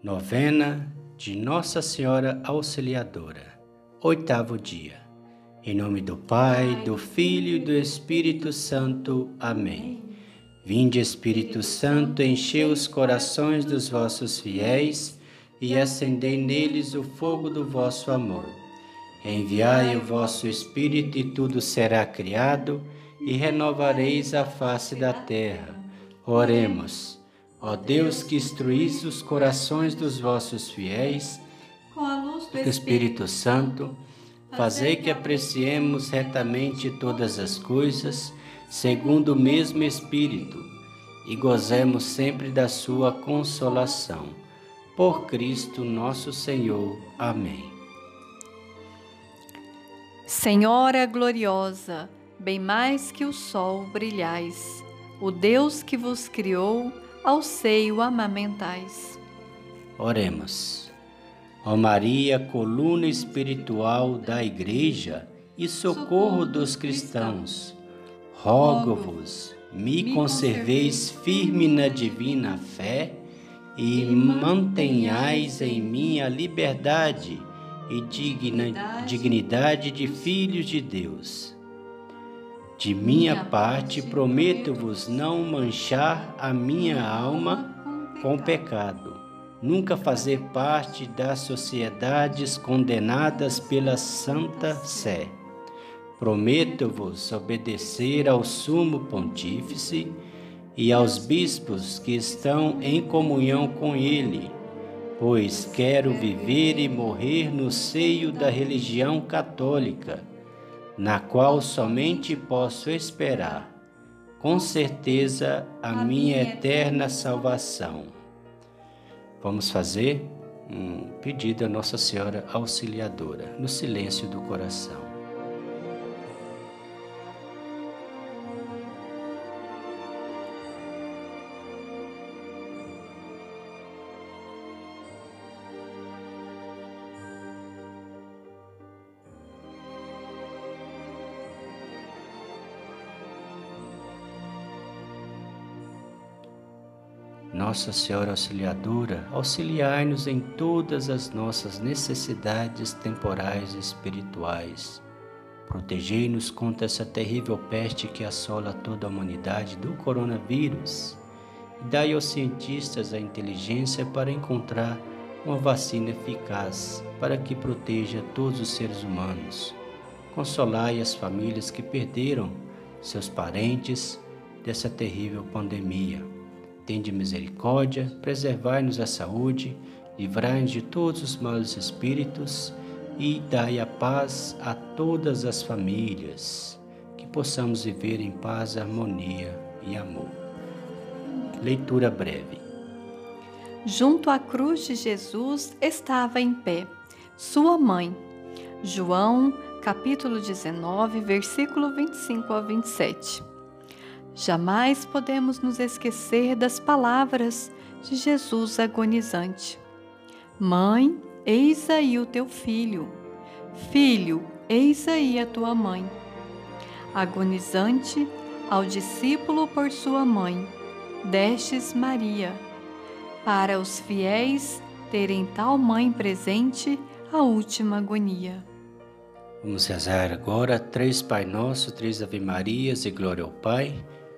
Novena de Nossa Senhora Auxiliadora, oitavo dia. Em nome do Pai, do Filho e do Espírito Santo. Amém. Vinde, Espírito Santo, enchei os corações dos vossos fiéis e acendei neles o fogo do vosso amor. Enviai o vosso Espírito e tudo será criado e renovareis a face da terra. Oremos. Ó Deus que instruís os corações dos vossos fiéis, com a luz do Espírito Santo, fazei que apreciemos retamente todas as coisas, segundo o mesmo Espírito, e gozemos sempre da sua consolação. Por Cristo nosso Senhor. Amém. Senhora gloriosa, bem mais que o sol brilhais, o Deus que vos criou, ao seio amamentais. Oremos. Ó Maria, coluna espiritual da Igreja e socorro dos cristãos, rogo-vos, me conserveis firme na divina fé e mantenhais em mim a liberdade e digna, dignidade de filhos de Deus de minha parte, prometo-vos não manchar a minha alma com pecado, nunca fazer parte das sociedades condenadas pela Santa Sé. Prometo-vos obedecer ao Sumo Pontífice e aos bispos que estão em comunhão com ele, pois quero viver e morrer no seio da religião católica na qual somente posso esperar, com certeza, a minha eterna salvação. Vamos fazer um pedido a Nossa Senhora Auxiliadora, no silêncio do coração. Nossa Senhora Auxiliadora, auxiliai-nos em todas as nossas necessidades temporais e espirituais. Protegei-nos contra essa terrível peste que assola toda a humanidade do coronavírus. E dai aos cientistas a inteligência para encontrar uma vacina eficaz para que proteja todos os seres humanos. Consolai as famílias que perderam seus parentes dessa terrível pandemia Tende misericórdia, preservai-nos a saúde, livrai-nos de todos os maus espíritos e dai a paz a todas as famílias, que possamos viver em paz, harmonia e amor. Leitura breve. Junto à cruz de Jesus estava em pé sua mãe. João, capítulo 19, versículo 25 a 27. Jamais podemos nos esquecer das palavras de Jesus agonizante. Mãe, eis aí o teu filho. Filho, eis aí a tua mãe. Agonizante ao discípulo por sua mãe, destes Maria, para os fiéis terem tal mãe presente a última agonia. Vamos rezar agora três Pai Nosso, três Ave Marias e Glória ao Pai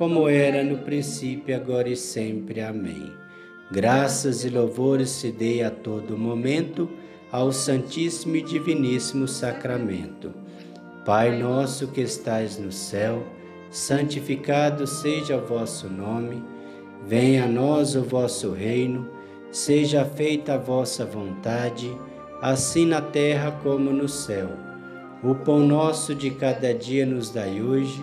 como era no princípio, agora e sempre. Amém. Graças e louvores se dê a todo momento ao Santíssimo e Diviníssimo Sacramento. Pai nosso que estais no céu, santificado seja o vosso nome, venha a nós o vosso reino, seja feita a vossa vontade, assim na terra como no céu. O pão nosso de cada dia nos dai hoje,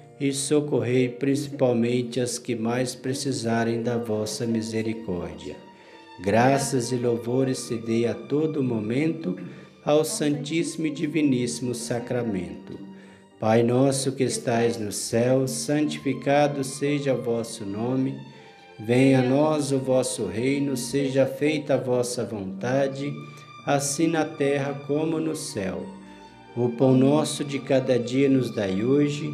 e socorrei principalmente as que mais precisarem da vossa misericórdia. Graças e louvores se dê a todo momento ao Santíssimo e Diviníssimo Sacramento Pai nosso que estais no céu, santificado seja o vosso nome. Venha a nós o vosso reino, seja feita a vossa vontade, assim na terra como no céu. O pão nosso de cada dia nos dai hoje,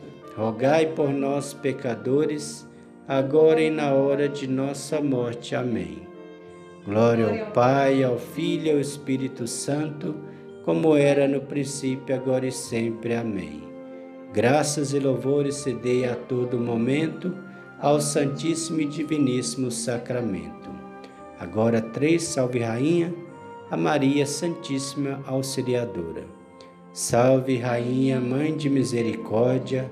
rogai por nós, pecadores, agora e na hora de nossa morte. Amém. Glória ao Pai, ao Filho e ao Espírito Santo, como era no princípio, agora e sempre. Amém. Graças e louvores se dê a todo momento ao Santíssimo e Diviníssimo Sacramento. Agora, três, salve Rainha, a Maria Santíssima Auxiliadora. Salve Rainha, Mãe de Misericórdia,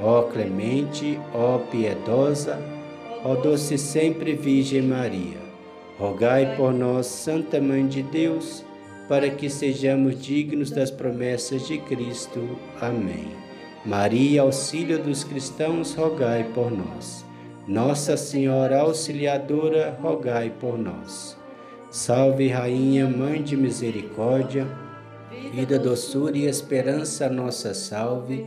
Ó clemente, ó piedosa, ó doce sempre Virgem Maria, rogai por nós, Santa Mãe de Deus, para que sejamos dignos das promessas de Cristo. Amém. Maria, auxílio dos cristãos, rogai por nós. Nossa Senhora Auxiliadora, rogai por nós. Salve, Rainha, Mãe de Misericórdia, vida, doçura e esperança, nossa salve.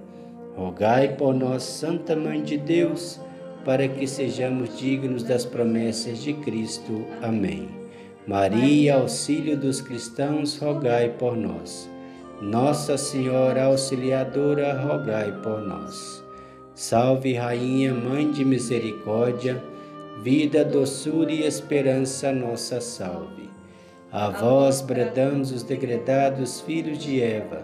rogai por nós, Santa Mãe de Deus, para que sejamos dignos das promessas de Cristo. Amém. Maria, auxílio dos cristãos, rogai por nós. Nossa Senhora Auxiliadora, rogai por nós. Salve, Rainha, Mãe de Misericórdia, vida, doçura e esperança, nossa salve. A vós bradamos os degredados filhos de Eva,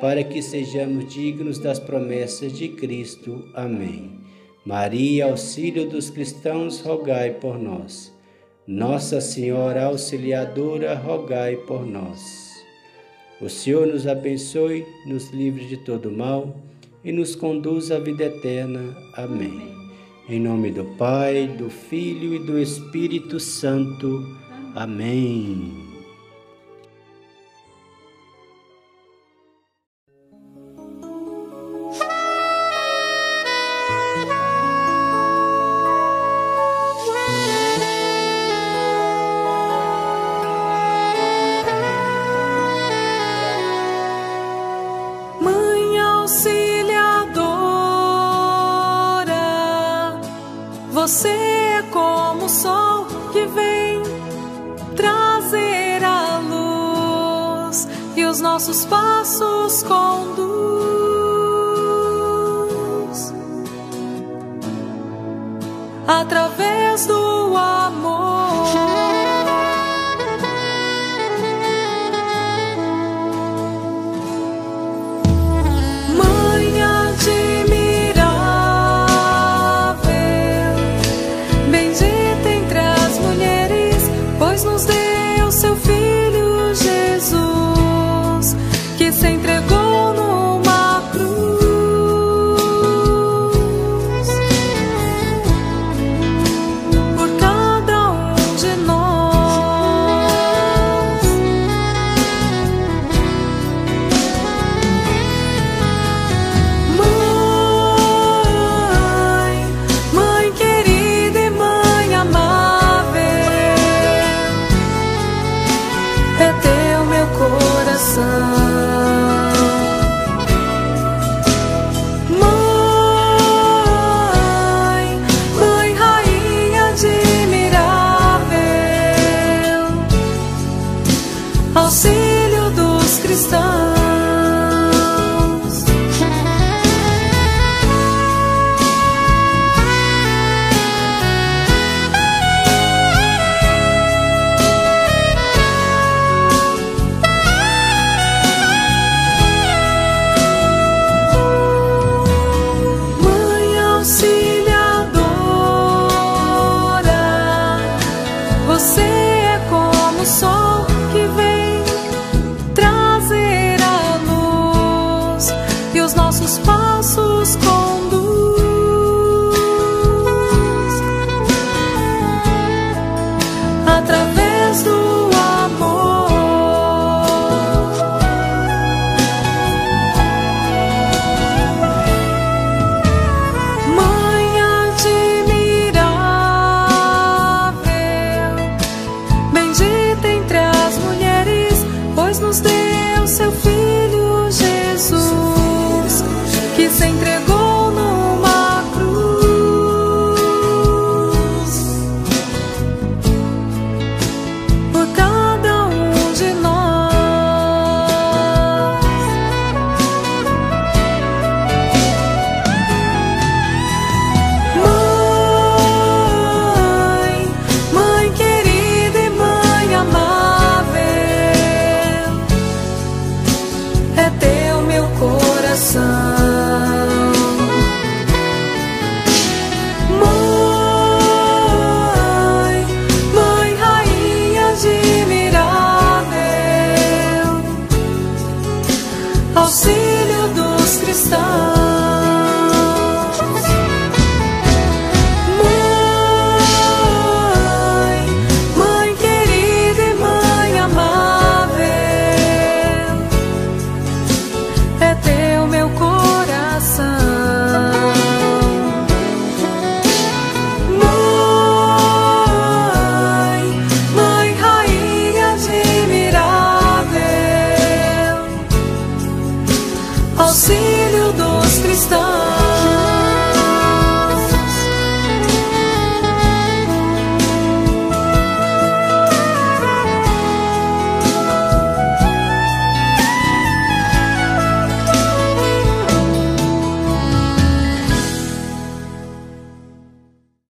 para que sejamos dignos das promessas de Cristo. Amém. Maria, auxílio dos cristãos, rogai por nós. Nossa Senhora Auxiliadora, rogai por nós. O Senhor nos abençoe, nos livre de todo mal e nos conduz à vida eterna. Amém. Em nome do Pai, do Filho e do Espírito Santo. Amém.